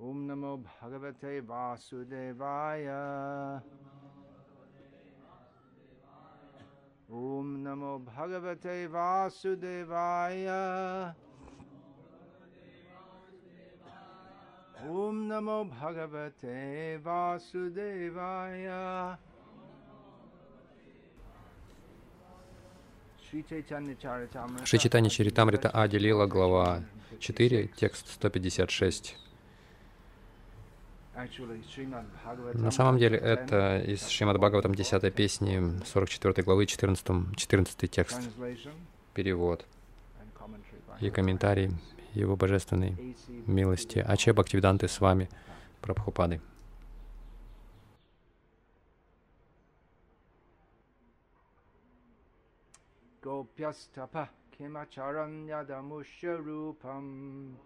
ॐ नमो भगवते वासुदेवाय ॐ नमो भगवते वासुदेवाय ॐ नमो भगवते वासुदेवाय Шри Чайтанья Чаритамрита. Шри Читани Чаритамрита Ади Лила, глава 4, текст 156. На самом деле 10, это из Шримад Бхагаватам 10 песни 44 главы 14, 14 текст, перевод и комментарий Его Божественной милости. Аче Бхактивиданты с вами, Прабхупады. Gopyastapa kimacharanyadamushya rupam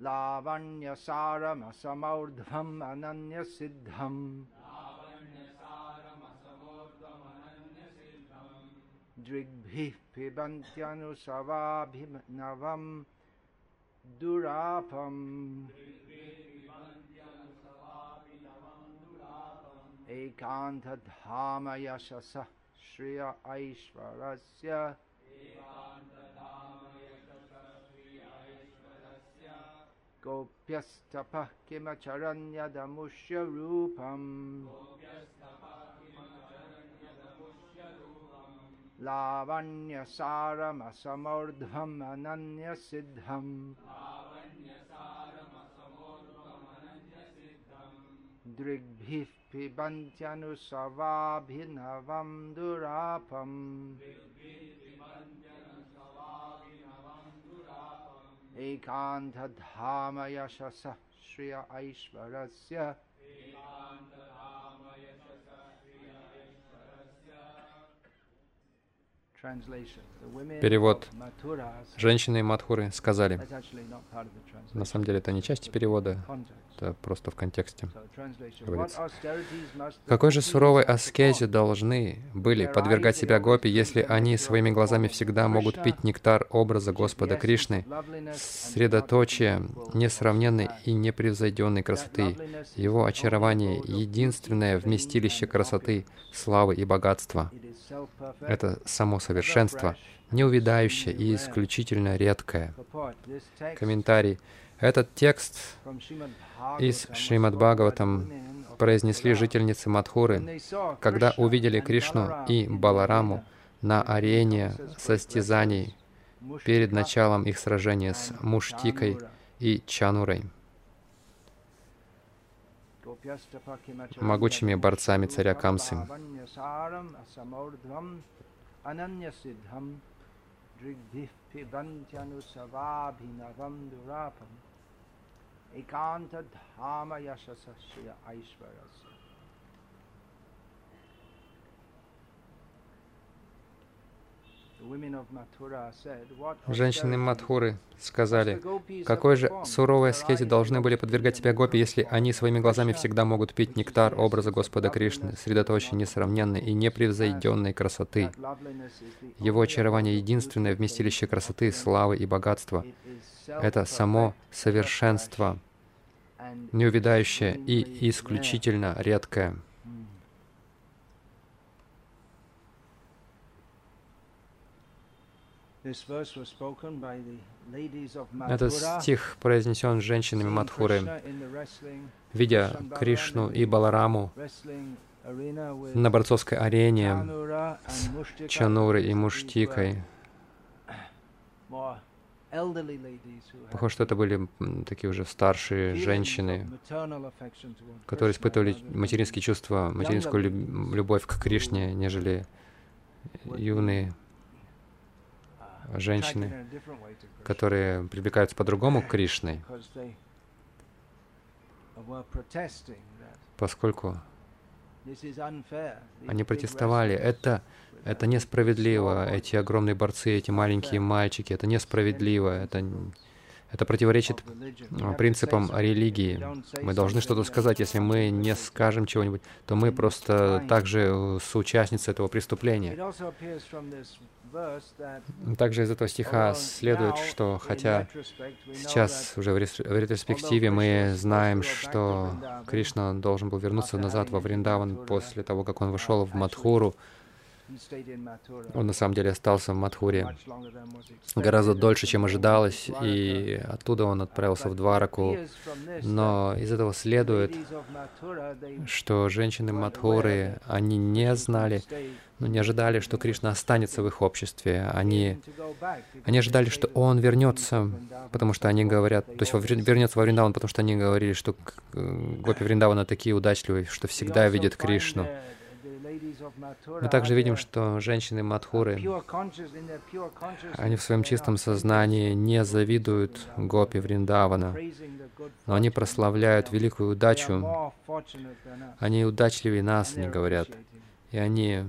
लावण्यसारमसमौर्ध्वम् अनन्यसिद्धम्। दृग्भिः पिबन्त्यनुसवाभिनवम् दुरापम्। एकान्तधामयशसः श्रिय ऐश्वरस्य। गोप्यस्तपः किमचरन्यदमुष्य रूपम् लावण्यसारमसमौर्ध्वम् अनन्यसिद्धम् दृग्भिः पिबन्त्यनुसवाभिनवं दुरापम् एकान्तधाम यशसः श्रिय ऐश्वरस्य Перевод. Женщины Мадхуры сказали, на самом деле это не часть перевода, это просто в контексте. Говорится. Какой же суровой аскезе должны были подвергать себя гопи, если они своими глазами всегда могут пить нектар образа Господа Кришны, средоточие несравненной и непревзойденной красоты, его очарование, единственное вместилище красоты, славы и богатства. Это само совершенство, неувидающее и исключительно редкое. Комментарий. Этот текст из Шримад Бхагаватам произнесли жительницы Мадхуры, когда увидели Кришну и Балараму на арене состязаний перед началом их сражения с Муштикой и Чанурой, могучими борцами царя Камсы. अनन्य सिद्धम दृग्धिफिबंत्यनुसवाभिनवम दुरापम। एकांत धाम यशस्य ऐश्वर्य Женщины Мадхуры сказали, какой же суровой eyes должны были подвергать себя гопи, если они своими глазами всегда могут пить нектар образа Господа Кришны, средоточие несравненной и непревзойденной красоты. Его очарование — единственное вместилище красоты, славы и богатства. Это само совершенство, неувидающее и исключительно редкое. Этот стих произнесен женщинами Мадхуры, видя Кришну и Балараму на борцовской арене с. Чанурой и Муштикой. Похоже, что это были такие уже старшие женщины, которые испытывали материнские чувства, материнскую люб- любовь к Кришне, нежели юные женщины, которые привлекаются по-другому к Кришне, поскольку они протестовали. Это, это несправедливо. Эти огромные борцы, эти маленькие мальчики, это несправедливо. Это, Это противоречит принципам религии. Мы должны что-то сказать. Если мы не скажем чего-нибудь, то мы просто также соучастницы этого преступления. Также из этого стиха следует, что хотя сейчас уже в ретроспективе мы знаем, что Кришна должен был вернуться назад во Вриндаван после того, как он вошел в Мадхуру, он на самом деле остался в Мадхуре гораздо дольше, чем ожидалось, и оттуда он отправился в Двараку. Но из этого следует, что женщины Мадхуры, они не знали, но не ожидали, что Кришна останется в их обществе. Они, они ожидали, что он вернется, потому что они говорят, то есть вернется во Вриндаван, потому что они говорили, что Гопи Вриндавана такие удачливые, что всегда видят Кришну. Мы также видим, что женщины Мадхуры, они в своем чистом сознании не завидуют Гопи Вриндавана, но они прославляют великую удачу. Они удачливее нас, они говорят, и они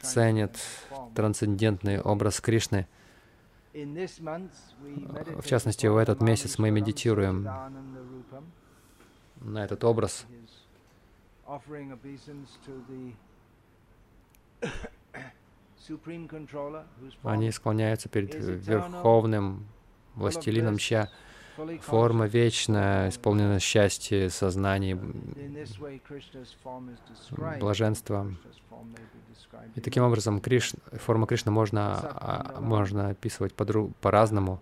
ценят трансцендентный образ Кришны. В частности, в этот месяц мы медитируем на этот образ они склоняются перед Верховным Властелином Ча. Форма вечная, исполнена счастья, сознания, блаженства. И таким образом Криш, форма Кришны можно, а, можно описывать по-разному.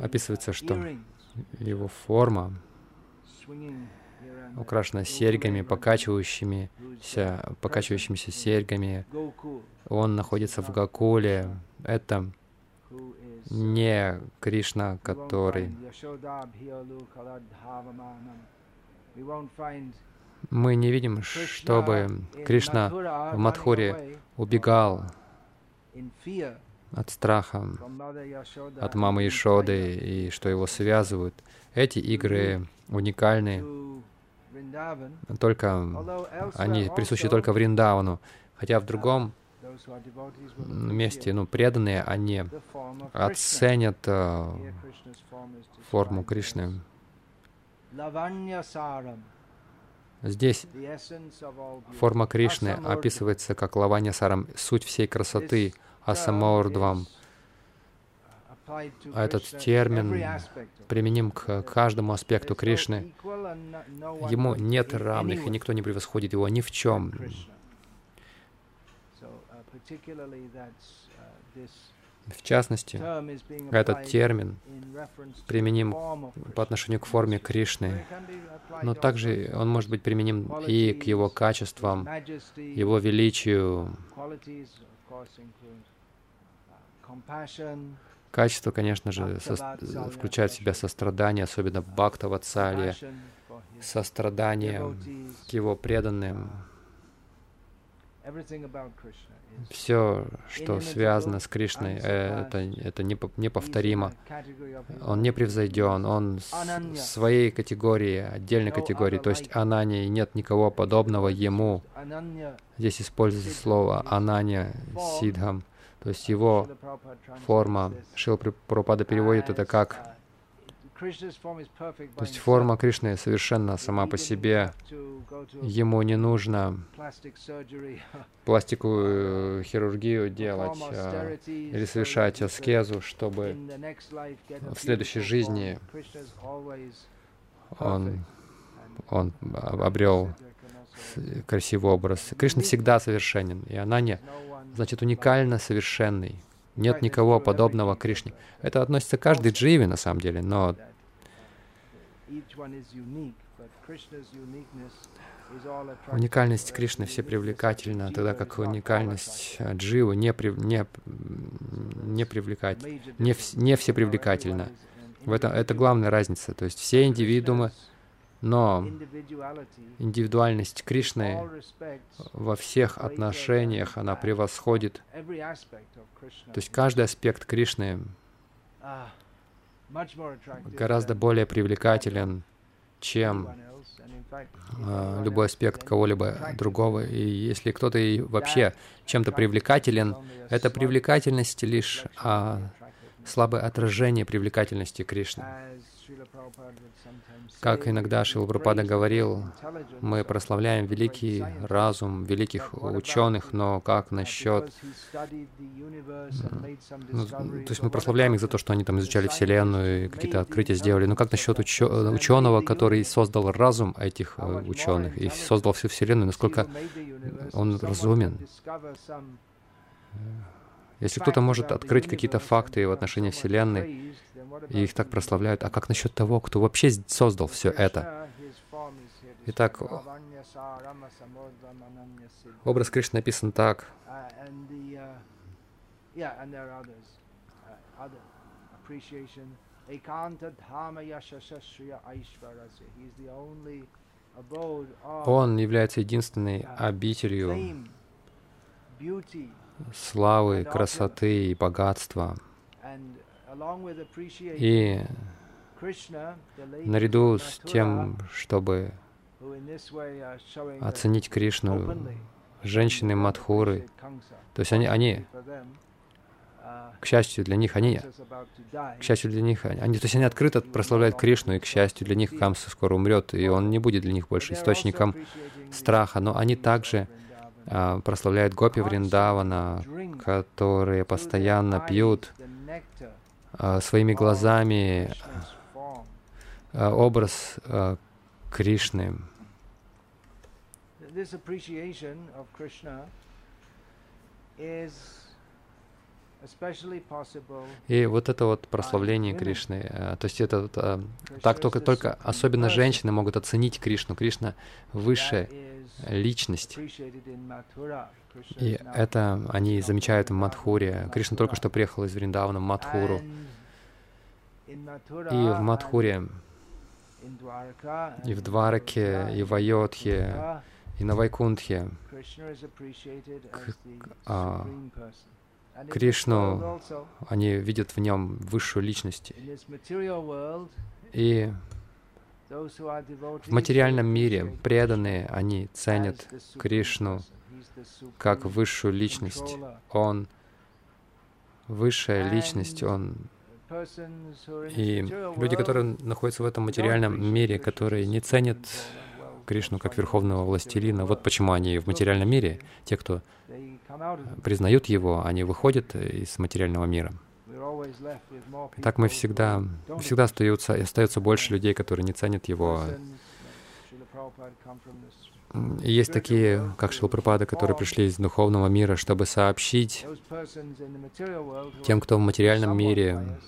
Описывается, что его форма украшена серьгами, покачивающимися, покачивающимися серьгами. Он находится в Гакуле. Это не Кришна, который... Мы не видим, чтобы Кришна в Мадхуре убегал от страха, от мамы Ишоды и что его связывают. Эти игры уникальны, только они присущи только Вриндавану, хотя в другом месте, ну, преданные, они оценят uh, форму Кришны. Здесь форма Кришны описывается как лаванья сарам, суть всей красоты, асамаурдвам. А этот термин применим к каждому аспекту Кришны. Ему нет равных, и никто не превосходит его ни в чем. В частности, этот термин применим по отношению к форме Кришны, но также он может быть применим и к его качествам, его величию, Качество, конечно же, со, включает в себя сострадание, особенно Бхакта Ватсалия, сострадание к его преданным. Все, что связано с Кришной, это, это неповторимо. Он не превзойден, он в своей категории, отдельной категории, то есть Анания, нет никого подобного ему. Здесь используется слово Анания Сидхам. То есть его форма, Шил Прабхупада переводит это как то есть форма Кришны совершенно сама по себе. Ему не нужно пластиковую хирургию делать а, или совершать аскезу, чтобы в следующей жизни он, он обрел красивый образ. Кришна всегда совершенен, и она не значит уникально совершенный. Нет никого подобного Кришне. Это относится к каждой дживе, на самом деле, но уникальность Кришны все привлекательна, тогда как уникальность дживы не, при, не, не привлекать, не, не все привлекательна. В этом, это главная разница. То есть все индивидуумы но индивидуальность Кришны во всех отношениях, она превосходит. То есть каждый аспект Кришны гораздо более привлекателен, чем а, любой аспект кого-либо другого. И если кто-то и вообще чем-то привлекателен, эта привлекательность лишь а, слабое отражение привлекательности Кришны. Как иногда Прабхупада говорил, мы прославляем великий разум великих ученых, но как насчет... Ну, то есть мы прославляем их за то, что они там изучали Вселенную и какие-то открытия сделали, но как насчет ученого, который создал разум этих э, ученых и создал всю Вселенную, насколько он разумен? Если кто-то может открыть какие-то факты в отношении Вселенной, и их так прославляют, а как насчет того, кто вообще создал все это? Итак, образ Кришны написан так. Он является единственной обителью славы, красоты и богатства. И наряду с тем, чтобы оценить Кришну, женщины Мадхуры, то есть они, они к счастью для них, они, к счастью для них, они, то есть они открыто прославляют Кришну, и к счастью для них Камса скоро умрет, и он не будет для них больше источником страха, но они также а, прославляют Гопи Вриндавана, которые постоянно пьют своими глазами а, образ Кришны. И вот это вот прославление Кришны, то есть это так только, только особенно женщины могут оценить Кришну. Кришна высшая личность. И это они замечают в Мадхуре. Кришна только что приехал из Вриндавана в Мадхуру. И в Мадхуре, и в Двараке, и в Айодхе, и на Вайкунтхе Кришну, они видят в нем высшую личность. И в материальном мире преданные, они ценят Кришну как высшую личность. Он высшая личность, он и люди, которые находятся в этом материальном мире, которые не ценят Кришну как верховного властелина, вот почему они в материальном мире, те, кто признают его, они выходят из материального мира. Так мы всегда, всегда остаются, остается больше людей, которые не ценят его. И есть такие, как Шилпрапада, которые пришли из духовного мира, чтобы сообщить тем, кто в материальном мире,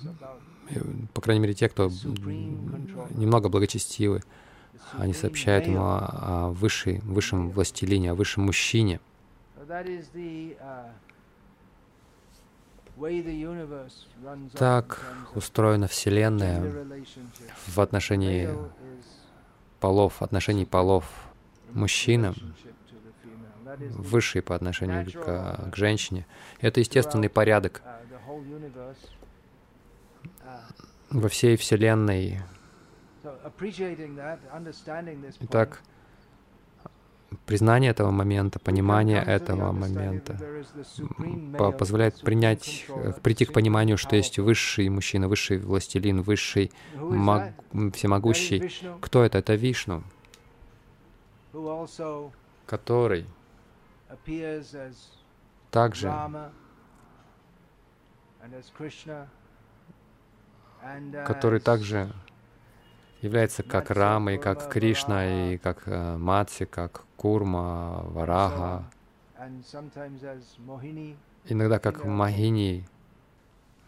по крайней мере, те, кто немного благочестивы, они сообщают ему о высшей, высшем властелине, о высшем мужчине. Так устроена Вселенная в отношении полов, отношений полов мужчина, высший по отношению к, к женщине. Это естественный порядок во всей Вселенной. Итак, признание этого момента, понимание этого момента позволяет принять, э, прийти к пониманию, что есть высший мужчина, высший властелин, высший маг, всемогущий. Кто это? Это Вишну, который также который также является как Рама, и как Кришна, и как э, Матси, как Курма, Варага, иногда как Махини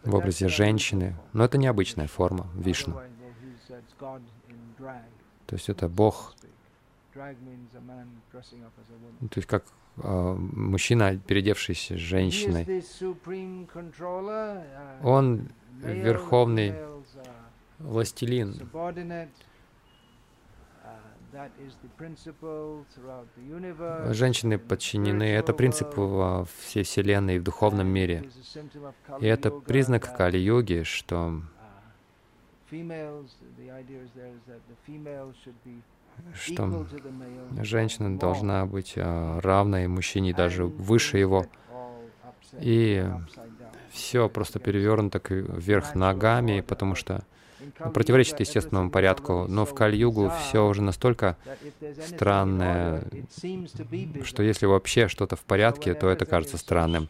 в образе женщины, но это необычная форма Вишну. То есть это Бог, то есть как э, мужчина, переодевшийся женщиной. Он верховный властелин. Женщины подчинены. Это принцип во всей Вселенной и в духовном мире. И это признак Кали-йоги, что что женщина должна быть а, равной мужчине, даже выше его. И все просто перевернуто вверх ногами, потому что противоречит естественному порядку, но в Кали-югу все уже настолько странное, что если вообще что-то в порядке, то это кажется странным.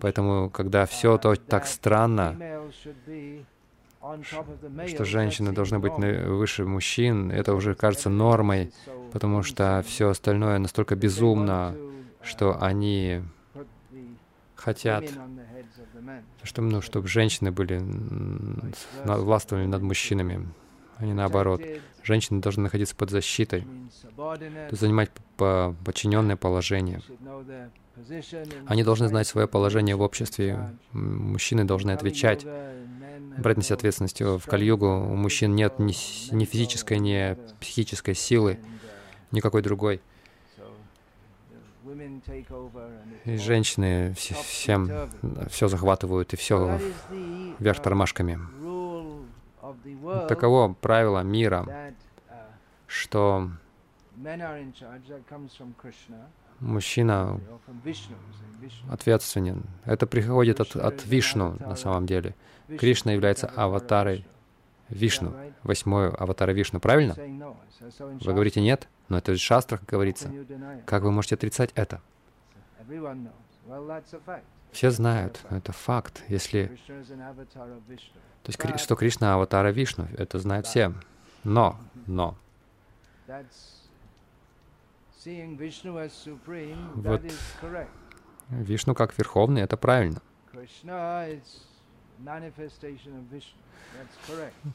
Поэтому, когда все то так странно, что женщины должны быть выше мужчин, это уже кажется нормой, потому что все остальное настолько безумно, что они хотят, чтобы, ну, чтобы женщины были, властвовали над мужчинами, а не наоборот. Женщины должны находиться под защитой, занимать подчиненное положение. Они должны знать свое положение в обществе. Мужчины должны отвечать, брать на себя ответственность. В Кальюгу у мужчин нет ни, ни физической, ни психической силы, никакой другой. И женщины всем все захватывают и все вверх тормашками. Таково правило мира, что мужчина ответственен. Это приходит от, от Вишну на самом деле. Кришна является аватарой Вишну, восьмой аватара Вишну, правильно? Вы говорите нет, но это в шастрах говорится. Как вы можете отрицать это? Все знают, это факт. Если... То есть, что Кришна аватара Вишну, это знают все. Но, но, вот Вишну как Верховный, это правильно.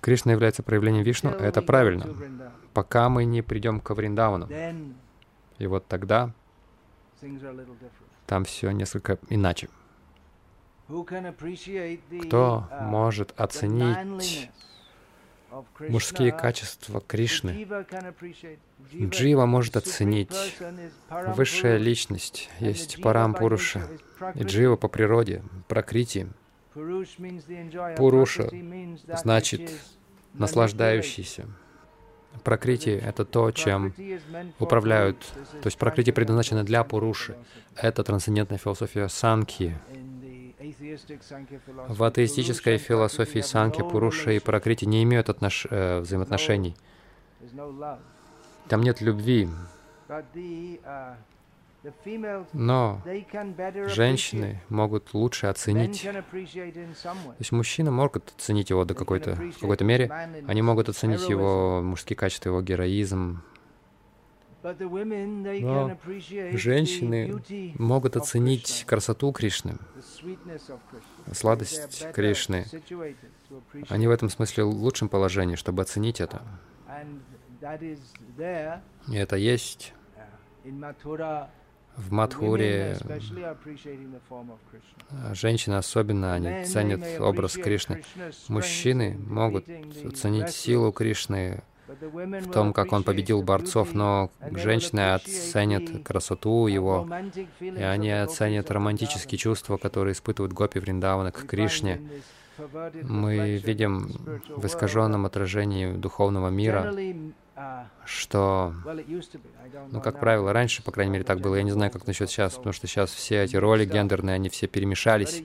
Кришна является проявлением Вишну, это правильно. Пока мы не придем к Вриндавану. И вот тогда там все несколько иначе. Кто uh, может оценить мужские качества Кришны? Джива может оценить высшая личность, есть Парам Пуруша, и Джива по природе, Пракрити — Пуруша значит наслаждающийся. Пракрити — это то, чем управляют, то есть пракрити предназначено для Пуруши. Это трансцендентная философия Санки. В атеистической философии Санки Пуруша и Пракрити не имеют отнош... э, взаимоотношений. Там нет любви. Но женщины могут лучше оценить. То есть мужчина может оценить его до какой-то какой-то мере. Они могут оценить его мужские качества, его героизм. Но женщины могут оценить красоту Кришны, сладость Кришны. Они в этом смысле в лучшем положении, чтобы оценить это. И это есть в Мадхуре женщины особенно, они ценят образ Кришны. Мужчины могут оценить силу Кришны в том, как он победил борцов, но женщины оценят красоту его, и они оценят романтические чувства, которые испытывают гопи Вриндавана к Кришне. Мы видим в искаженном отражении духовного мира что, ну, как правило, раньше, по крайней мере, так было, я не знаю, как насчет сейчас, потому что сейчас все эти роли гендерные, они все перемешались,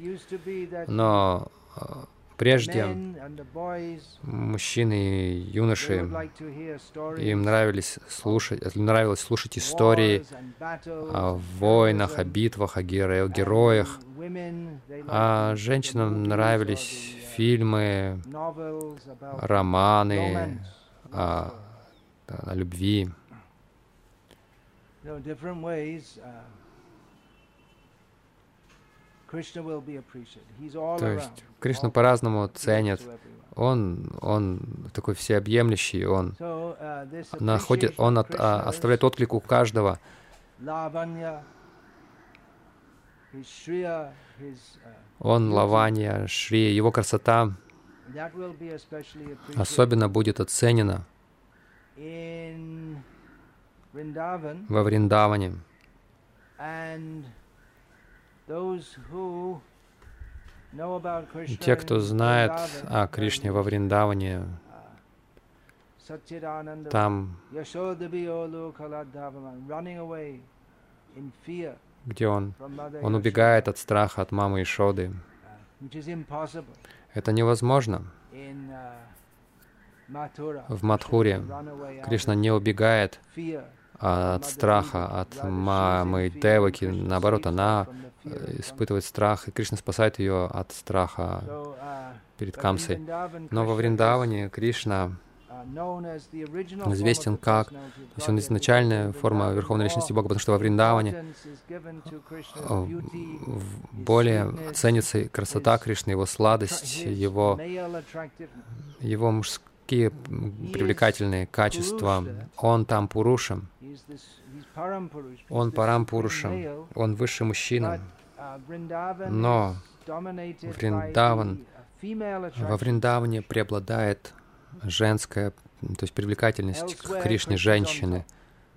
но а, прежде мужчины и юноши, им нравились слушать, нравилось слушать истории о войнах, о битвах, о героях, а женщинам нравились фильмы, романы, о о любви. То есть Кришна по-разному ценит. Он, он такой всеобъемлющий, он uh, находит, он от, а, оставляет отклик у каждого. Uh, он Лаванья, Шри, его красота особенно будет оценена во Вриндаване. те, кто знает о Кришне во Вриндаване, Satchidananda, там, где он, он убегает от страха от мамы Ишоды. impossible Это невозможно. В Мадхуре out Кришна не убегает fear от страха, от мамы Деваки. Наоборот, она э, испытывает страх, и Кришна спасает ее от страха uh, перед Камсой. Но во Вриндаване Кришна uh, известен как, то есть он изначальная форма Верховной Личности Бога, потому что во Вриндаване э, более ценится красота Кришны, его сладость, его, его мужские м, привлекательные качества. Он там Пурушем, он Парампурушем, он высший мужчина. uh, Но Вриндаван- uh, Во. Вриндаване преобладает женская, то есть привлекательность к Кришне женщины.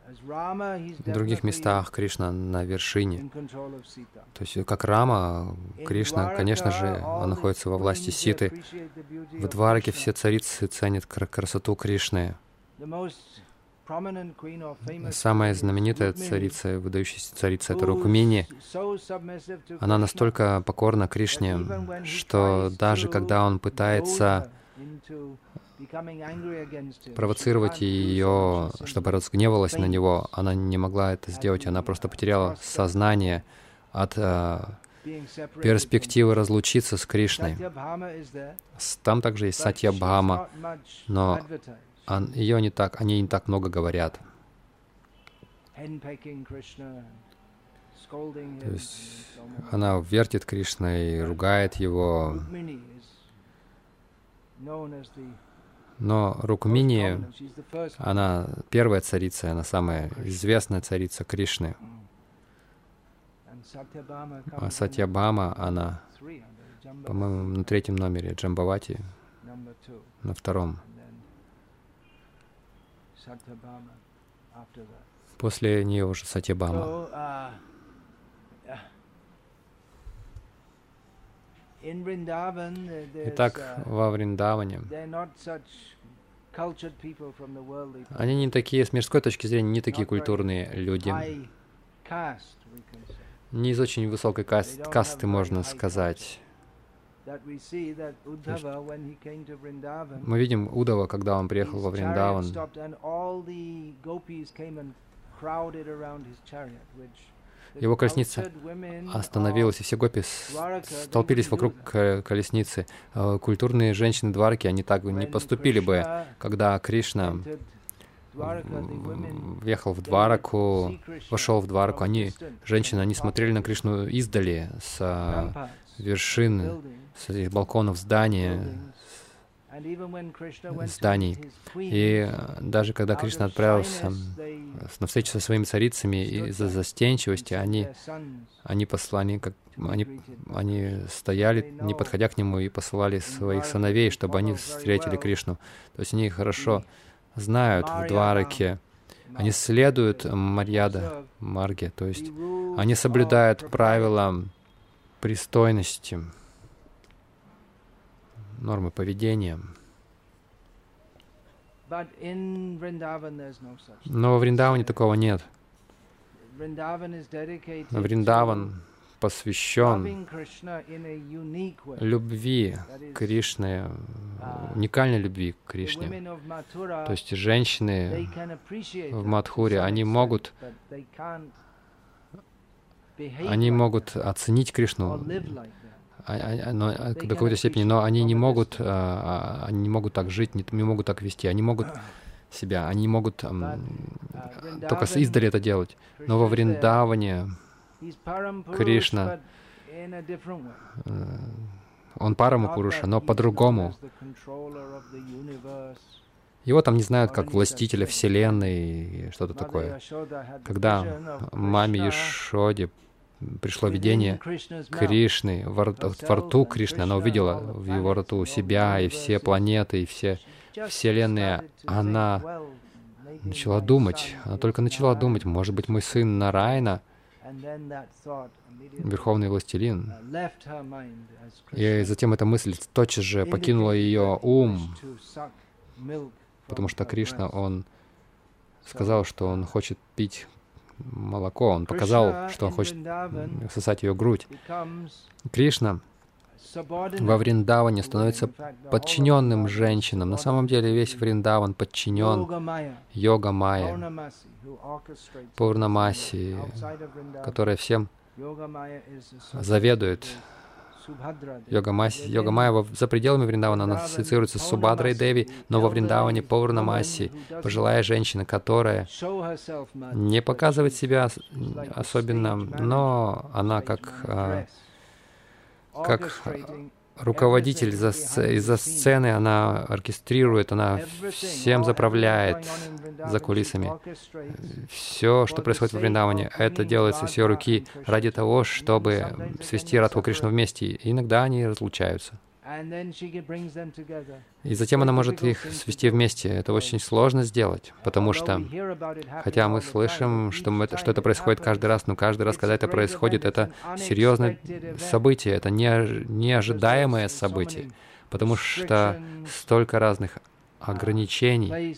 В других местах Кришна на вершине. То есть как Рама, Кришна, конечно же, он находится во власти Ситы. В Двараке все царицы ценят кра- красоту Кришны. Самая знаменитая царица, выдающаяся царица, это Рукмини. Она настолько покорна Кришне, что даже когда он пытается провоцировать ее, чтобы разгневалась на него, она не могла это сделать. Она просто потеряла сознание от э, перспективы разлучиться с Кришной. Там также есть Сатьябхама, но он- ее не так, они не так много говорят. То есть она вертит Кришной, ругает его. Но Рукмини, она первая царица, она самая известная царица Кришны. А Сатьябхама, она, по-моему, на третьем номере Джамбавати, на втором. После нее уже Сатьябхама. So, uh, uh, in Vrindavan, uh, there's, Итак, uh, во Вриндаване они не такие, с мирской точки зрения, не такие культурные люди. Не из очень высокой кас- касты, можно сказать. Мы видим Удава, когда он приехал во Вриндаван. Его колесница Остановилась, и все гопи столпились вокруг ко- колесницы. Э, Культурные женщины Дварки, они так не поступили бы. Когда Кришна въехал в Двараку, вошел в Двараку, они, женщины, они смотрели на Кришну издали, с вершины, buildings, с балконов здания, зданий. И э, даже когда Кришна отправился на встречу со своими царицами, из-за застенчивости они, они послали, как они, они стояли, не подходя к нему, и посылали своих сыновей, чтобы они встретили Кришну. То есть они хорошо знают в Двараке, они следуют Марьяда, Марге, то есть они соблюдают правила пристойности, нормы поведения. Но во Вриндаване такого нет. Dedicated Вриндаван посвящен любви Кришны, уникальной любви к Кришне. То есть женщины в Мадхуре, они могут, они могут оценить Кришну но, а, до какой-то степени, но они не могут, а, а, они не могут так жить, не, не могут так вести, они могут себя, они могут только с издали это делать. Но во. Вриндаване Кришна, э, он Парама Пуруша, но по-другому. Его там не знают как властителя Вселенной и что-то такое. Когда маме Ешоде пришло видение. Кришны, во, во рту Кришны, она увидела в его рту себя и все планеты, и все to Она начала думать, она только начала думать, может быть, мой сын Нарайна, Верховный Властелин. И затем эта мысль тотчас же покинула ее ум. потому что Кришна, он сказал, что он хочет пить молоко, он показал, что он хочет сосать ее грудь. Кришна во Вриндаване становится подчиненным женщинам. На самом деле весь Вриндаван подчинен йога майя, Пурнамаси, которая всем заведует. Йога, Маси, йога Майя за пределами Вриндавана она ассоциируется с Субадрой Деви, но во Вриндаване Паурнамаси, пожилая женщина, которая не показывает себя особенно, но она как а, как руководитель за, из-за сцены, она оркестрирует, она всем заправляет за кулисами. Все, что происходит в Вриндаване, это делается с ее руки ради того, чтобы свести Радху Кришну вместе. И иногда они разлучаются. И затем она может их свести вместе. Это очень сложно сделать, потому что, хотя мы слышим, что, мы, что это происходит каждый раз, но каждый раз, когда это происходит, это серьезное событие, это не, неожидаемое событие, потому что столько разных ограничений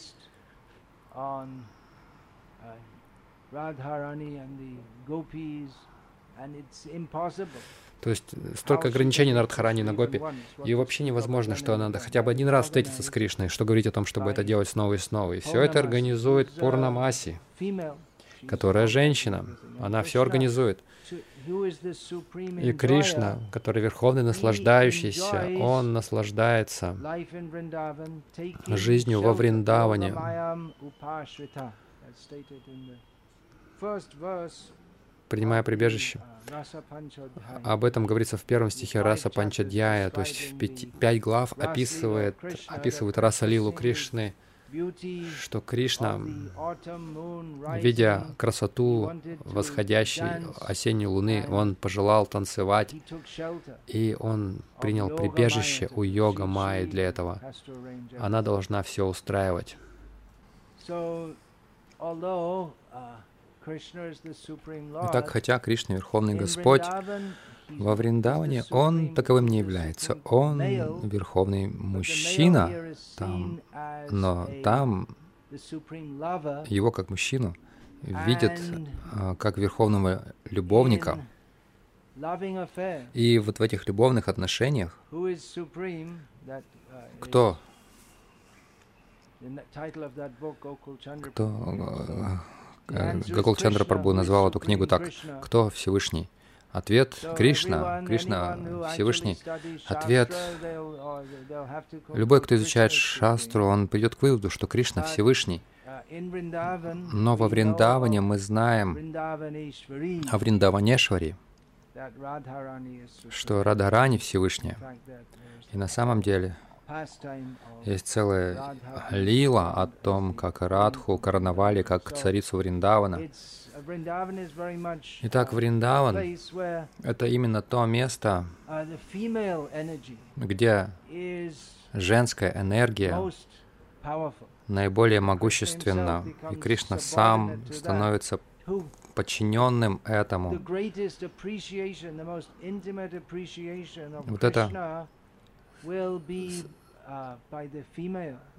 то есть столько ограничений на Радхарани, на Гопи, и вообще невозможно, что надо хотя бы один раз встретиться с Кришной, что говорить о том, чтобы это делать снова и снова. И все это организует Пурнамаси, которая женщина. Она все организует. И Кришна, который верховный наслаждающийся, он наслаждается жизнью во Вриндаване. Принимая прибежище, об этом говорится в первом стихе Раса Панчадьяя, то есть в пять, пять глав описывает, описывает Раса Лилу Кришны, что Кришна, видя красоту восходящей осенней луны, он пожелал танцевать, и он принял прибежище у йога Майи для этого. Она должна все устраивать. Итак, хотя Кришна — Верховный Господь, во Вриндаване Он таковым не является. Он Верховный Мужчина там, но там Его как мужчину видят а, как Верховного Любовника. И вот в этих любовных отношениях кто? кто Гакул Чандра Прабhu назвал эту книгу так. Кто Всевышний? Ответ Кришна. Кришна Всевышний. Ответ. Любой, кто изучает шастру, он придет к выводу, что Кришна Всевышний. Но во Вриндаване мы знаем о Вриндаванешвари, что Радхарани Всевышняя. И на самом деле есть целая лила о том, как Радху короновали как царицу Вриндавана. Итак, Вриндаван — это именно то место, где женская энергия наиболее могущественна, и Кришна сам становится подчиненным этому. Вот это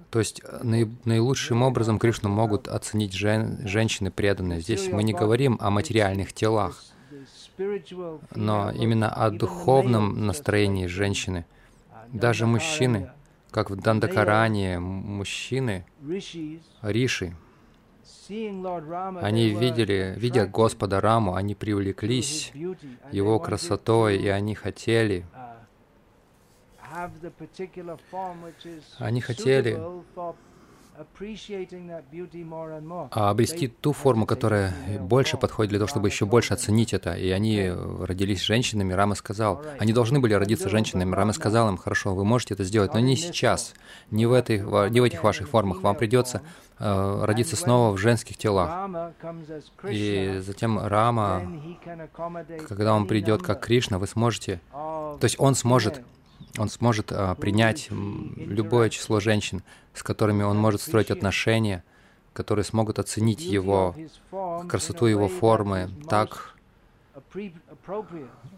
то есть э, наилучшим образом Кришну могут оценить жен, женщины преданные. Здесь мы не говорим о материальных телах, но именно о духовном настроении женщины. Даже мужчины, как в Дандакаране, мужчины, риши, они видели, видя Господа Раму, они привлеклись его красотой, и они хотели они хотели а обрести ту форму, которая больше подходит для того, чтобы еще больше оценить это. И они родились женщинами. Рама сказал, они должны были родиться женщинами. Рама сказал им, хорошо, вы можете это сделать, но не сейчас, не в, этой, не в этих ваших формах. Вам придется э, родиться снова в женских телах. И затем Рама, когда он придет как Кришна, вы сможете, то есть он сможет он сможет а, принять любое число женщин, с которыми он может строить отношения, которые смогут оценить его красоту его формы так,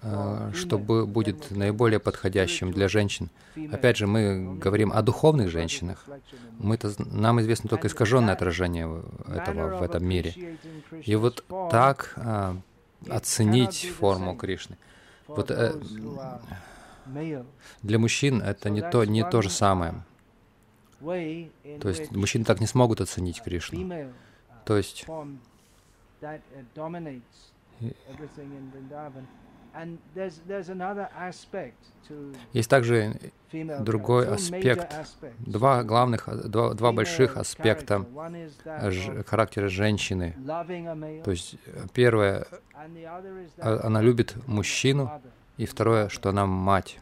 э, что будет наиболее подходящим для женщин. Опять же, мы говорим о духовных женщинах. мы -то, нам известно только искаженное отражение этого в этом мире. И вот так а, оценить форму Кришны. Вот э, для мужчин это не то, не то же самое. То есть мужчины так не смогут оценить Кришну. То есть есть также другой аспект, два главных, два, два больших аспекта характера женщины. То есть первое, а, она любит мужчину, и второе, что она мать.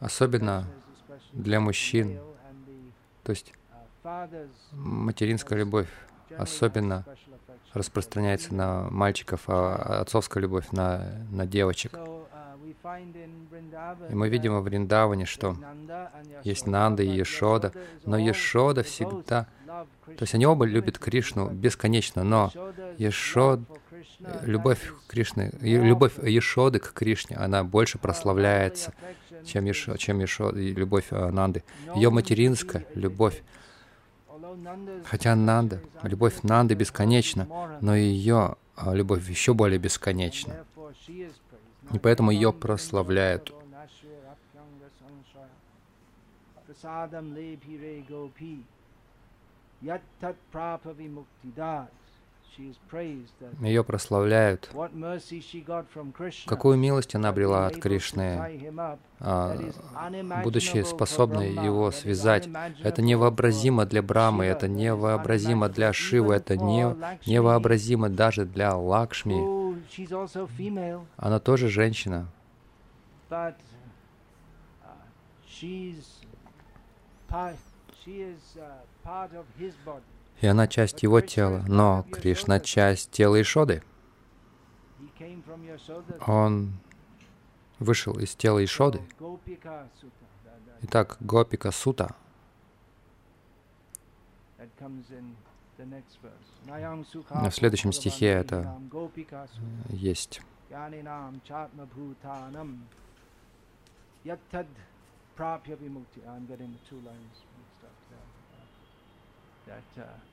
Особенно для мужчин, то есть материнская любовь особенно распространяется на мальчиков, а отцовская любовь на, на девочек. И мы видим во Вриндаване, что есть Нанда и Ешода, но Ешода всегда... То есть они оба любят Кришну бесконечно, но Ешод, любовь Кришны, любовь Ешоды к Кришне, она больше прославляется, чем, Ешо, чем Ешо, любовь Нанды. Ее материнская любовь Хотя Нанда, любовь Нанды бесконечна, но ее а, любовь еще более бесконечна. И поэтому ее прославляют. Ее прославляют. Какую милость она обрела от Кришны, а, будучи способной его связать. Это невообразимо для Брамы, это невообразимо для Шивы, это не, невообразимо даже для Лакшми. Она тоже женщина. И она часть его тела, но Кришна часть тела Ишоды. Он вышел из тела Ишоды. Итак, Гопика Сута. В следующем стихе это есть. That uh,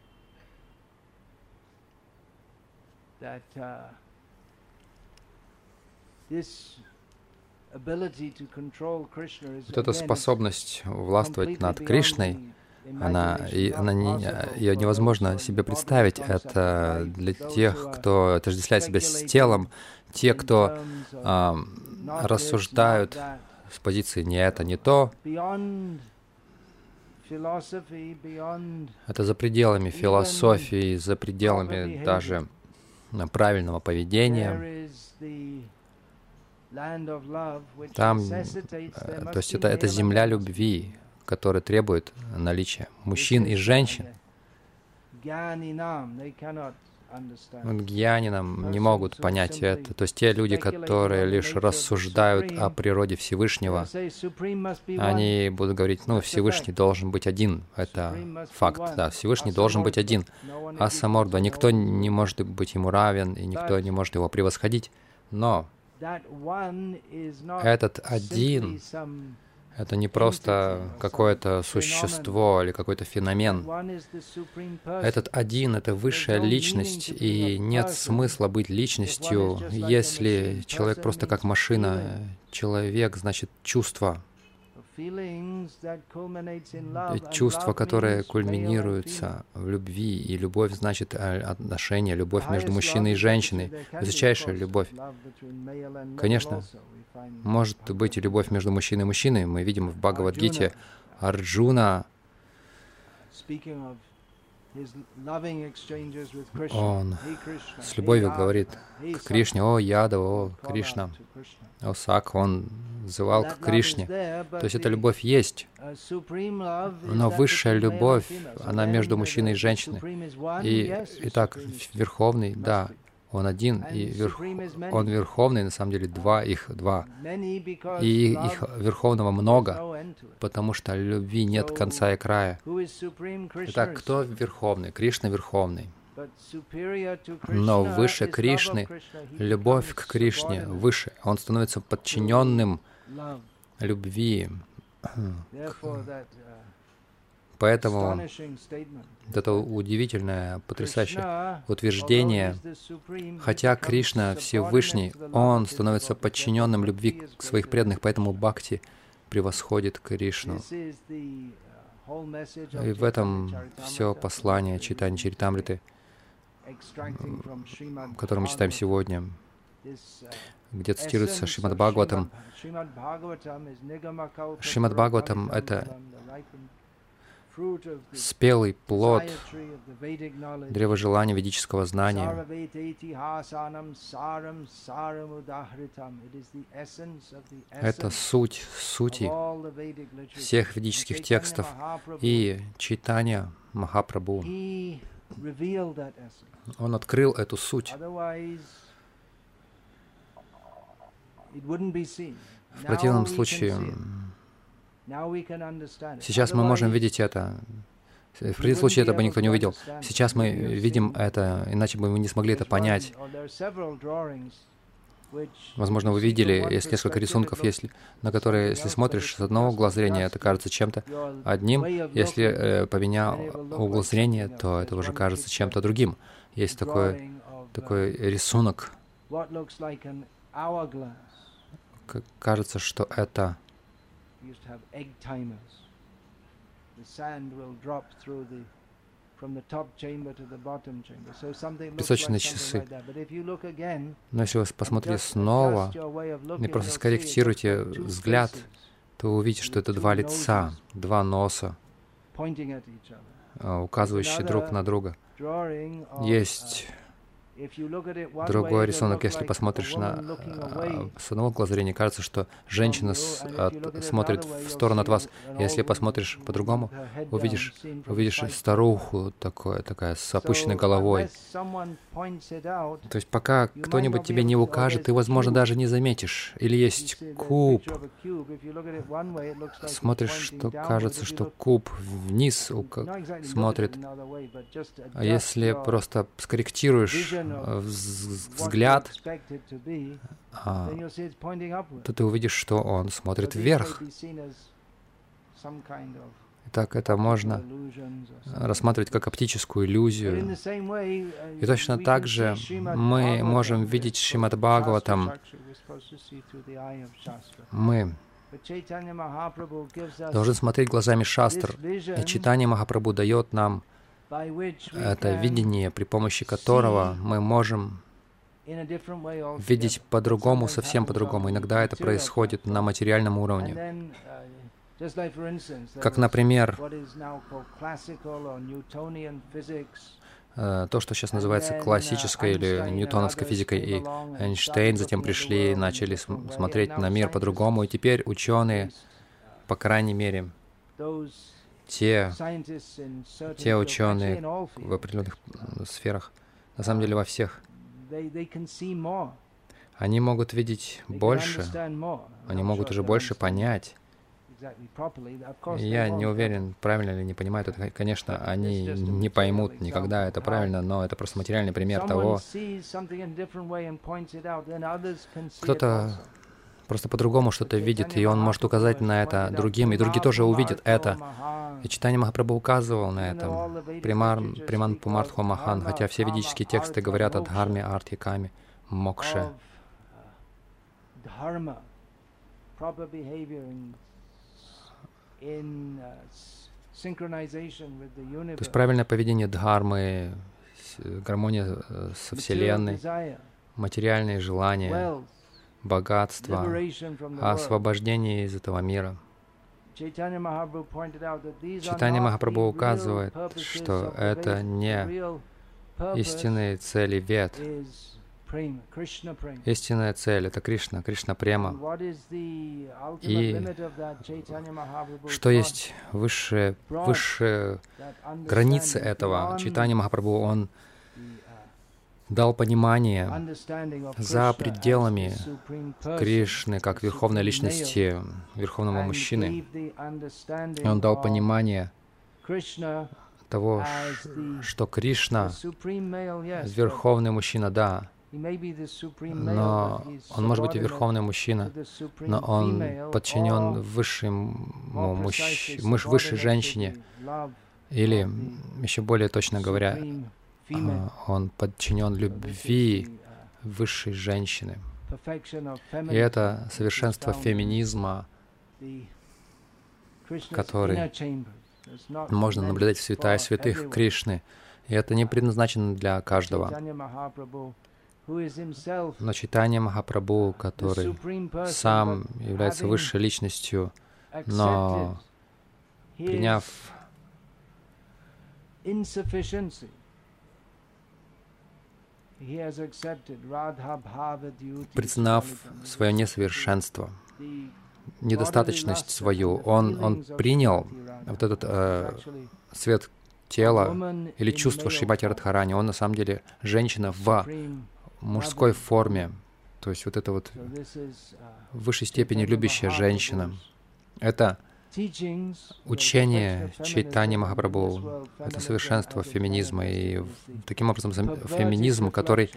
that uh, this вот эта способность властвовать над Кришной, она, и, она не, ее невозможно себе представить. Это для тех, кто отождествляет себя с телом, те, кто а, рассуждают с позиции «не это, не то», это за пределами философии, за пределами даже правильного поведения. Там, э, то есть это, это земля любви, которая требует наличия мужчин и женщин. Гьянинам не могут понять это. То есть те люди, которые лишь рассуждают о природе Всевышнего, они будут говорить, ну, Всевышний должен быть один. Это факт, да, Всевышний должен быть один. А Самордва, никто не может быть ему равен, и никто не может его превосходить. Но этот один это не просто какое-то существо или какой-то феномен. Этот один — это высшая личность, и нет смысла быть личностью, если человек просто как машина. Человек — значит чувство. Чувство, которое кульминируется в любви, и любовь значит отношение, любовь между мужчиной и женщиной, высочайшая любовь. Конечно, может быть и любовь между мужчиной и мужчиной. Мы видим в Бхагавадгите Арджуна, он с любовью говорит к Кришне, «О, Яда, о, Кришна». О, Сак, он взывал к Кришне. То есть эта любовь есть. Но высшая любовь, она между мужчиной и женщиной. И, итак, Верховный, да, он один, и верх... он верховный, на самом деле два, их два. И их верховного много, потому что любви нет конца и края. Итак, кто верховный? Кришна верховный. Но выше Кришны, любовь к Кришне выше. Он становится подчиненным любви. Поэтому вот это удивительное, потрясающее утверждение, хотя Кришна Всевышний, Он становится подчиненным любви к своих преданных, поэтому Бхакти превосходит Кришну. И в этом все послание читания Чаритамриты, которое мы читаем сегодня, где цитируется Шримад Бхагаватам. Шримад Бхагаватам — это спелый плод древа желания ведического знания. Это суть сути всех ведических текстов и читания Махапрабху. Он открыл эту суть. В противном случае Сейчас мы можем видеть это. В предыдущем случае это бы никто не увидел. Сейчас мы видим это, иначе бы мы не смогли это понять. Возможно, вы видели, есть несколько рисунков, если, на которые, если смотришь с одного угла зрения, это кажется чем-то одним. Если э, поменял угол зрения, то это уже кажется чем-то другим. Есть такой, такой рисунок. Кажется, что это Песочные часы. Но если вы посмотрите снова и просто скорректируйте взгляд, то вы увидите, что это два лица, два носа, указывающие друг на друга. Есть другой рисунок, если посмотришь на а, с одного глаза зрения, кажется, что женщина с, от, смотрит в сторону от вас. Если посмотришь по-другому, увидишь, увидишь старуху такое, такая с опущенной головой. То есть пока кто-нибудь тебе не укажет, ты, возможно, даже не заметишь. Или есть куб. Смотришь, что кажется, что куб вниз смотрит. А если просто скорректируешь взгляд, а, то ты увидишь, что он смотрит вверх. Так это можно рассматривать как оптическую иллюзию. И точно так же мы можем видеть Шримад Бхагаватам. Мы должны смотреть глазами шастр. И читание Махапрабху дает нам это видение, при помощи которого мы можем видеть по-другому, совсем по-другому. Иногда это происходит на материальном уровне. Как, например, э, то, что сейчас называется классической или ньютоновской физикой, и Эйнштейн затем пришли и начали смотреть на мир по-другому, и теперь ученые, по крайней мере, те, те ученые в определенных сферах, на самом деле во всех, они могут видеть больше, они могут уже больше понять. Я не уверен, правильно или не понимают это. Конечно, они не поймут никогда это правильно, но это просто материальный пример того. Кто-то просто по-другому что-то видит, и он может указать на это другим, и другие тоже увидят это. И читание Махапрабху указывал на это. Примар, Приман Пумартхо Махан, хотя все ведические тексты говорят о дхарме, арте, каме, мокше. То есть правильное поведение дхармы, гармония э, со Вселенной, материальные желания, богатство, освобождение из этого мира. Читание Махапрабху указывает, что это не истинные цели вет. Истинная цель — это Кришна, Кришна Према. И что есть высшая, высшая граница этого? Читание Махапрабху, он дал понимание за пределами Кришны как Верховной Личности, Верховного Мужчины. И он дал понимание того, что Кришна верховный мужчина, да, но он может быть и верховный мужчина, но он подчинен высшему мужч... высшей женщине, или, еще более точно говоря, он подчинен любви высшей женщины. И это совершенство феминизма, который можно наблюдать в святая святых Кришны. И это не предназначено для каждого. Но читание Махапрабху, который сам является высшей личностью, но приняв признав свое несовершенство, недостаточность свою, он, он принял вот этот э, цвет тела или чувство Шримати Радхарани. Он на самом деле женщина в мужской форме. То есть вот это вот в высшей степени любящая женщина. Это учение Чайтани Махапрабху — это совершенство феминизма. И таким образом феминизм, который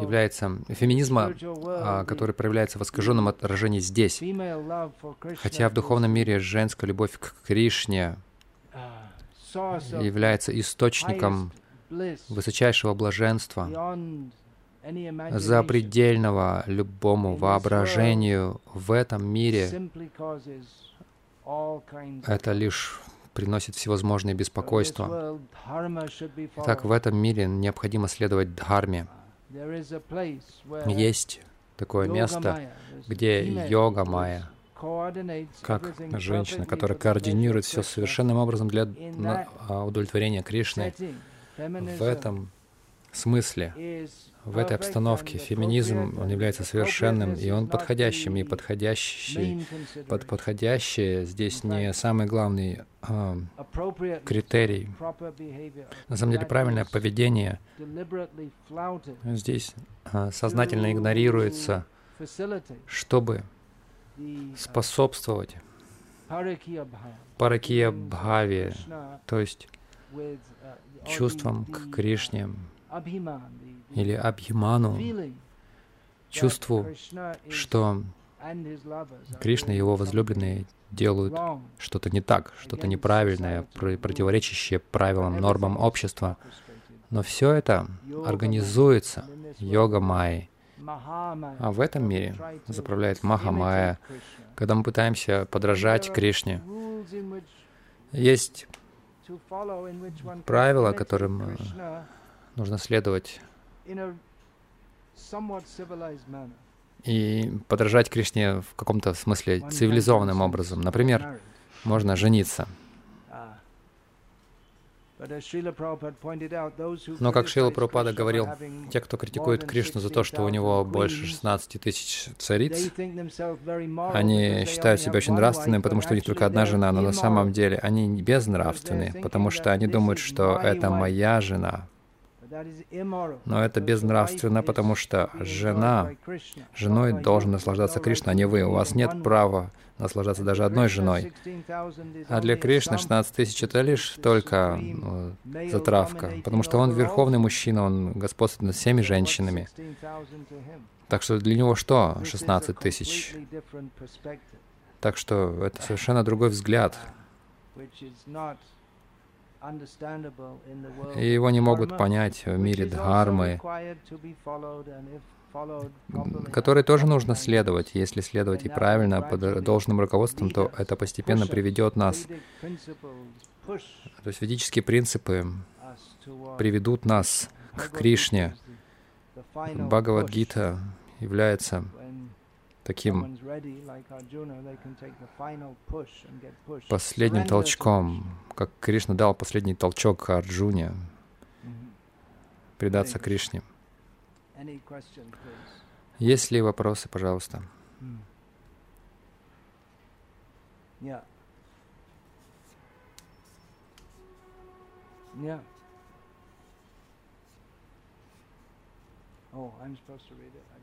является феминизма, а, который проявляется в искаженном отражении здесь. Хотя в духовном мире женская любовь к Кришне является источником высочайшего блаженства, запредельного любому воображению в этом мире это лишь приносит всевозможные беспокойства. Итак, в этом мире необходимо следовать дхарме. Есть такое место, где йога майя, как женщина, которая координирует все совершенным образом для а, удовлетворения Кришны. В этом смысле в этой обстановке феминизм, он является совершенным, и он подходящим, и подходящий, под, подходящее здесь не самый главный а, критерий. На самом деле правильное поведение здесь а, сознательно игнорируется, чтобы способствовать паракия бхаве, то есть чувствам к Кришне, или Абхиману, чувству, что Кришна и его возлюбленные делают что-то не так, что-то неправильное, противоречащее правилам, нормам общества. Но все это организуется йога Майи. А в этом мире заправляет Маха Майя, когда мы пытаемся подражать Кришне. Есть правила, которым нужно следовать и подражать Кришне в каком-то смысле цивилизованным образом. Например, можно жениться. Но, как Шрила Прабхупада говорил, те, кто критикует Кришну за то, что у него больше 16 тысяч цариц, они считают себя очень нравственными, потому что у них только одна жена, но на самом деле они безнравственны, потому что они думают, что это моя жена, но это безнравственно, потому что жена, женой должен наслаждаться Кришна, а не вы. У вас нет права наслаждаться даже одной женой. А для Кришны 16 тысяч — это лишь только ну, затравка, потому что он верховный мужчина, он господствует над всеми женщинами. Так что для него что 16 тысяч? Так что это совершенно другой взгляд и его не могут понять в мире дхармы, которой тоже нужно следовать. Если следовать и правильно, под должным руководством, то это постепенно приведет нас. То есть ведические принципы приведут нас к Кришне. Бхагавадгита является таким последним толчком, как Кришна дал последний толчок Арджуне, предаться Кришне. Есть ли вопросы, пожалуйста? Yeah. Oh, I'm supposed to read it. I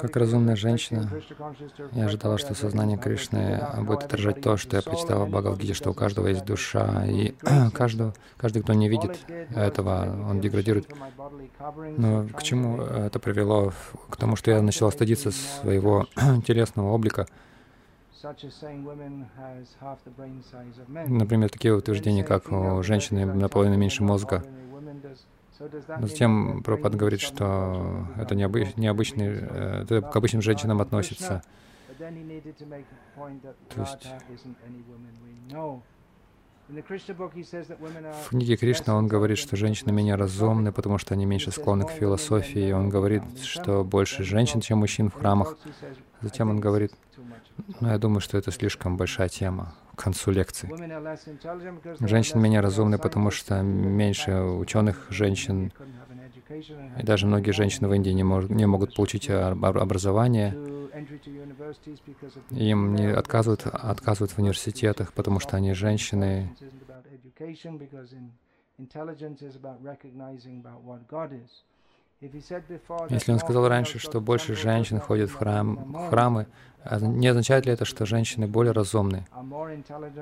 Как разумная женщина, я ожидала, что сознание Кришны будет отражать то, что я прочитала в Бхагавадгите, что у каждого есть душа, и каждого, каждый, кто не видит этого, он деградирует. Но к чему это привело? К тому, что я начала стыдиться своего телесного облика. Например, такие утверждения, как у женщины наполовину меньше мозга, но затем Пропад говорит, что это необы, необычный, э, это к обычным женщинам относится. То есть в книге Кришна он говорит, что женщины менее разумны, потому что они меньше склонны к философии. Он говорит, что больше женщин, чем мужчин в храмах. Затем он говорит, ну, я думаю, что это слишком большая тема к концу лекции. Женщины менее разумны, потому что меньше ученых женщин, и даже многие женщины в Индии не, мож, не могут получить образование. Им не отказывают, отказывают в университетах, потому что они женщины. Если он сказал раньше, что больше женщин ходят в, храм, в храмы, а не означает ли это, что женщины более разумны?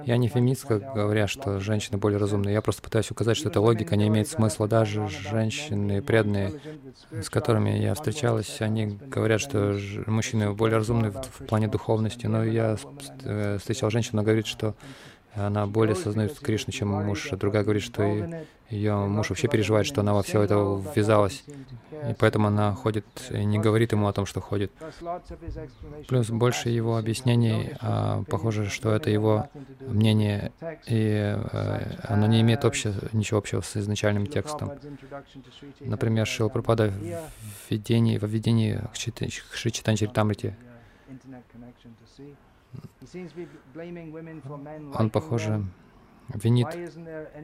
Я не феминистка, говоря, что женщины более разумны. Я просто пытаюсь указать, что эта логика не имеет смысла. Даже женщины преданные, с которыми я встречалась, они говорят, что мужчины более разумны в, в плане духовности. Но я э, встречал женщину, она говорит, что она более сознает Кришну, чем муж. А другая говорит, что ее муж вообще переживает, что она во все это ввязалась. И поэтому она ходит и не говорит ему о том, что ходит. Плюс больше его объяснений, а, похоже, что это его мнение, и а, оно не имеет общего, ничего общего с изначальным текстом. Например, Шил Пропада в введении, во введении к Шичитан Чаритамрити он, похоже, винит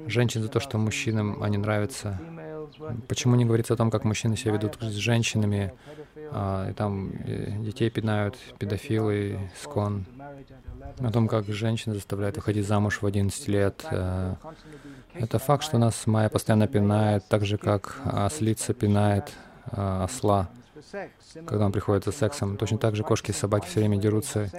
женщин за то, что мужчинам они нравятся. Почему не говорится о том, как мужчины себя ведут с женщинами, а, и там и детей пинают, педофилы, скон, о том, как женщины заставляют выходить замуж в 11 лет. Э, это факт, что нас Майя постоянно пинает, так же, как ослица пинает э, осла, когда он приходит за сексом. Точно так же кошки и собаки все время дерутся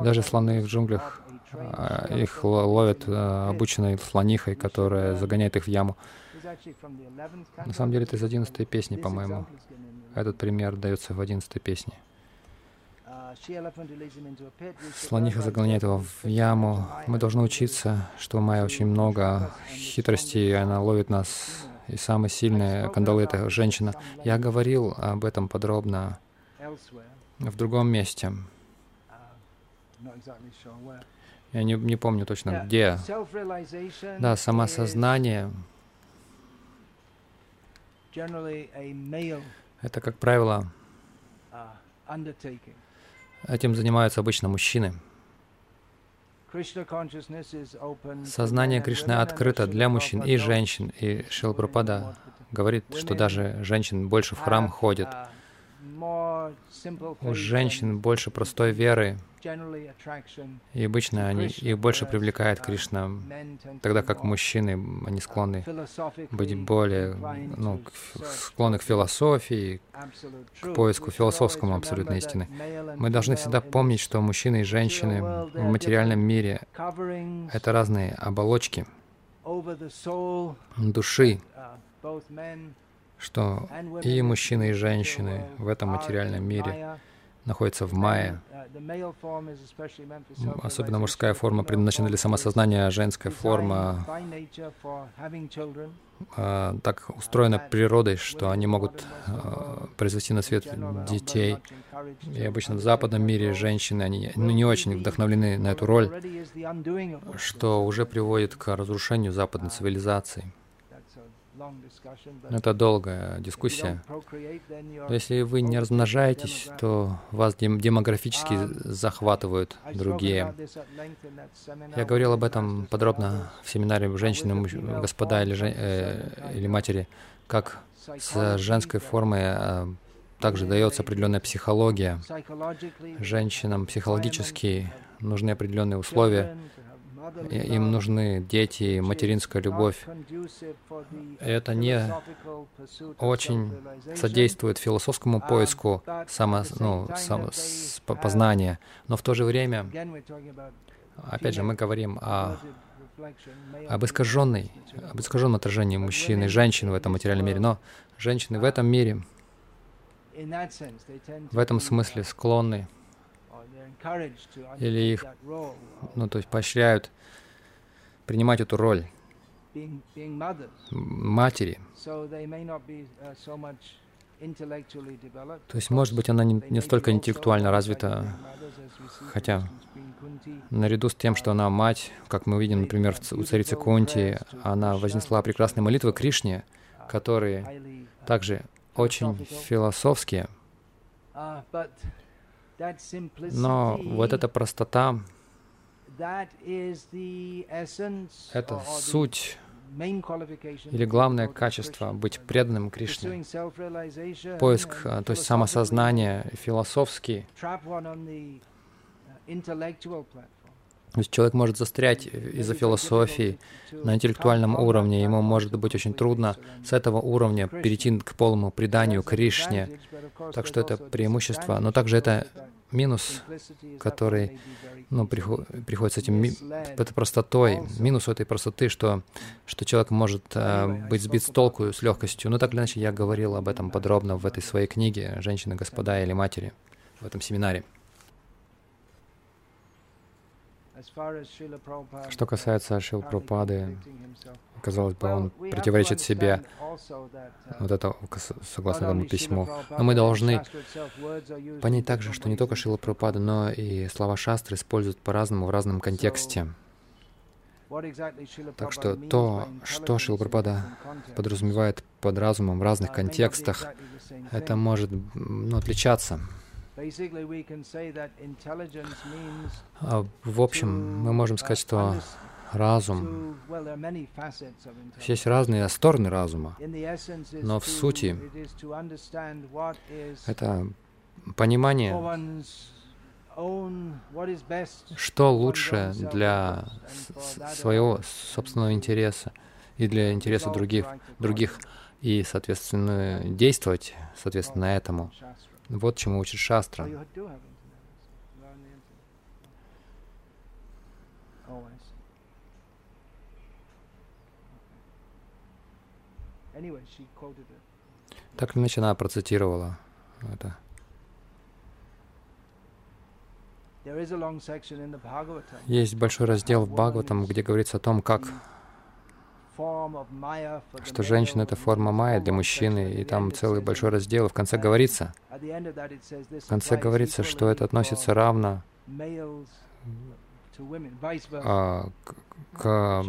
даже слоны в джунглях, а, их ловят а, обученной слонихой, которая загоняет их в яму. На самом деле это из одиннадцатой песни, по-моему. Этот пример дается в одиннадцатой песне. Слониха загоняет его в яму. Мы должны учиться, что у Майя очень много хитростей, и она ловит нас. И самая сильная кандалы — это женщина. Я говорил об этом подробно в другом месте. Я не, не помню точно где. Да, самосознание — это, как правило, этим занимаются обычно мужчины. Сознание Кришны открыто для мужчин и женщин, и Шилпрапада говорит, что даже женщин больше в храм ходят. У женщин больше простой веры, и обычно они, их больше привлекает Кришна, тогда как мужчины, они склонны быть более, ну, склонны к философии, к поиску философскому абсолютной истины. Мы должны всегда помнить, что мужчины и женщины в материальном мире — это разные оболочки души, что и мужчины, и женщины в этом материальном мире находятся в майя. Особенно мужская форма предназначена для самосознания, а женская форма а, так устроена природой, что они могут а, произвести на свет детей. И обычно в западном мире женщины, они ну, не очень вдохновлены на эту роль, что уже приводит к разрушению западной цивилизации. Это долгая дискуссия. Но если вы не размножаетесь, то вас демографически захватывают другие. Я говорил об этом подробно в семинаре «Женщины, господа или, жен... э, или матери», как с женской формой э, также дается определенная психология. Женщинам психологически нужны определенные условия, им нужны дети, материнская любовь. Это не очень содействует философскому поиску само, ну, само, познания, но в то же время, опять же, мы говорим о об искаженной, об искаженном отражении мужчины и женщины в этом материальном мире. Но женщины в этом мире в этом смысле склонны или их, ну, то есть поощряют принимать эту роль матери. То есть, может быть, она не, не столько интеллектуально развита, хотя наряду с тем, что она мать, как мы видим, например, у царицы Кунти, она вознесла прекрасные молитвы Кришне, которые также очень философские. Но вот эта простота, это суть или главное качество — быть преданным Кришне. Поиск, а, то есть самосознание философский. То есть человек может застрять из-за философии на интеллектуальном уровне, ему может быть очень трудно с этого уровня перейти к полному преданию Кришне. Так что это преимущество, но также это минус, который ну, приход, приходит с этим, этой простотой, минус этой простоты, что, что человек может э, быть сбит с толку с легкостью. Но так или иначе, я говорил об этом подробно в этой своей книге «Женщины, господа или матери» в этом семинаре. Что касается Шил Прабхупады, казалось бы, он противоречит себе, вот это согласно этому письму. Но мы должны понять также, что не только Шила Прабхупада, но и слова шастры используют по-разному в разном контексте. Так что то, что Шила Прабхупада подразумевает под разумом в разных контекстах, это может ну, отличаться. А, в общем, мы можем сказать, что разум, есть разные стороны разума, но в сути это понимание, что лучше для своего собственного интереса и для интереса других, других и, соответственно, действовать соответственно этому. Вот чему учит Шастра. Так или иначе, она процитировала это. Есть большой раздел в Бхагаватам, где говорится о том, как что женщина — это форма майя для мужчины, и там целый большой раздел. В конце говорится, в конце говорится, что это относится равно а, к, к,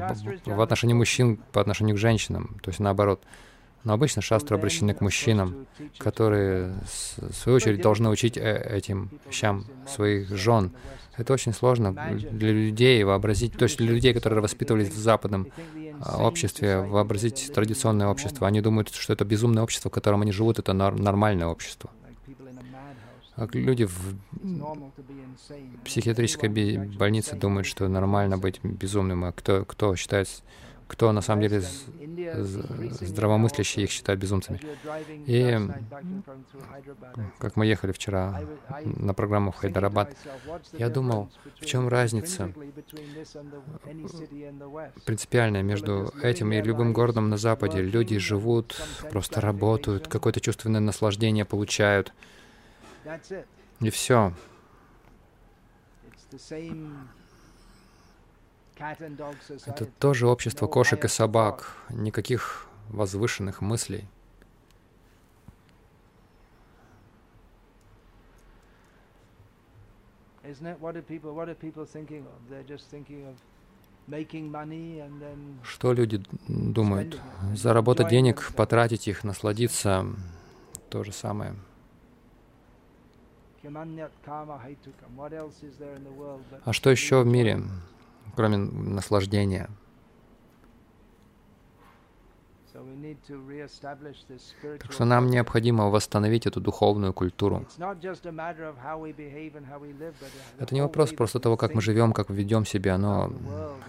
в отношении мужчин по отношению к женщинам, то есть наоборот. Но обычно шастры обращены к мужчинам, которые, в свою очередь, должны учить э, этим вещам своих жен. Это очень сложно для людей вообразить, то есть для людей, которые воспитывались в западном а, обществе, вообразить традиционное общество. Они думают, что это безумное общество, в котором они живут, это нормальное общество. А люди в психиатрической больнице думают, что нормально быть безумным, а кто, кто считает кто на самом деле здравомыслящие их считают безумцами. И как мы ехали вчера на программу в Хайдарабад, я думал, в чем разница принципиальная между этим и любым городом на Западе. Люди живут, просто работают, какое-то чувственное наслаждение получают. И все. Это тоже общество кошек и собак, никаких возвышенных мыслей. Что люди думают? Заработать денег, потратить их, насладиться, то же самое. А что еще в мире? Кроме наслаждения. Так что нам необходимо восстановить эту духовную культуру. Это не вопрос просто того, как мы живем, как ведем себя, но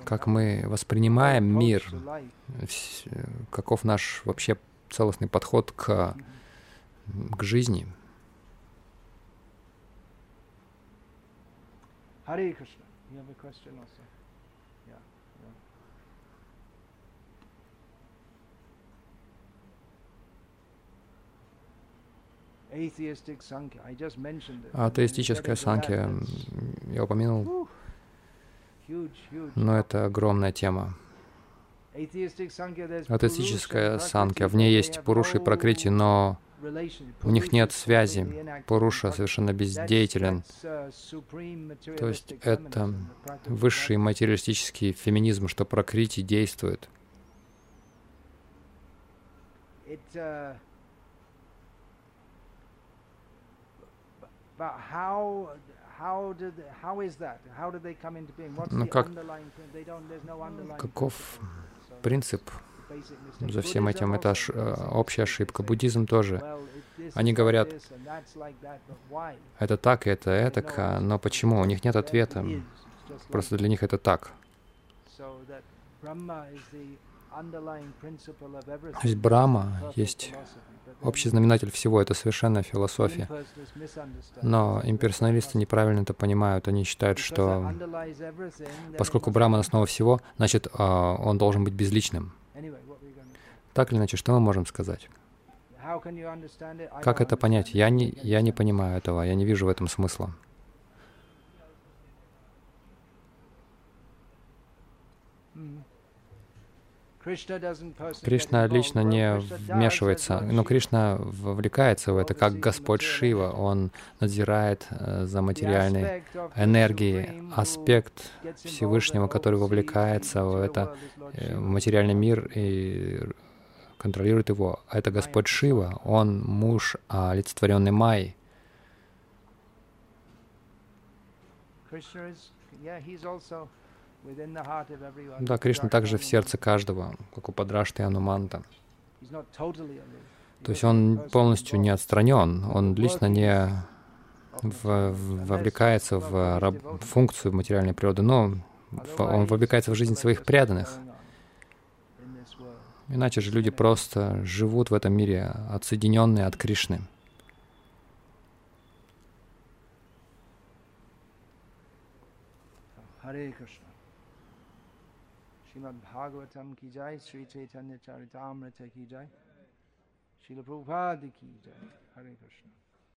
как мы воспринимаем мир, э, каков наш вообще целостный подход к, к жизни. Hare Krishna. You have a question also? Yeah. yeah. Atheistic Sankhya. I just mentioned it. Атеистическая санкия, м, я упомянул, но это огромная тема. Атеистическая Prakriti, в ней есть have Пуруша и Пракрити, но у них нет связи. Пуруша совершенно бездеятелен. uh, То есть это высший материалистический феминизм, что Пракрити действует. The как-. Каков принцип за всем этим? Это ош- э, общая ошибка. Буддизм тоже. Они говорят? Это так, это это, но почему? У них нет ответа. Просто для них это так. То есть Perfect есть общий знаменатель всего, это совершенная философия. Но имперсоналисты неправильно это понимают. Они считают, что поскольку be- основа всего, значит, а, он должен быть безличным. Так или иначе, что мы можем сказать? Как это понять? Я не, я не понимаю этого, я не вижу в этом смысла. Кришна лично не вмешивается, но Shiva. Кришна вовлекается в это как Господь Шива. Он надзирает э, за материальной энергией. Аспект Всевышнего, который вовлекается в это э, материальный мир и контролирует его. Это Господь Шива. Он муж а, олицетворенный Майи. Krishna Да, Кришна также в сердце каждого, как у Падрашты и Ануманта. То есть он полностью не отстранен, он лично не в- вовлекается в раб- функцию материальной природы, но в- он вовлекается в жизнь своих преданных. Иначе же люди просто живут в этом мире, отсоединенные от Кришны. Hare Krishna. Srimad Bhagavatam ki jai, Sri Chaitanya Charitamrita ki jai, Srila Prabhupada ki jai. Hare Krishna.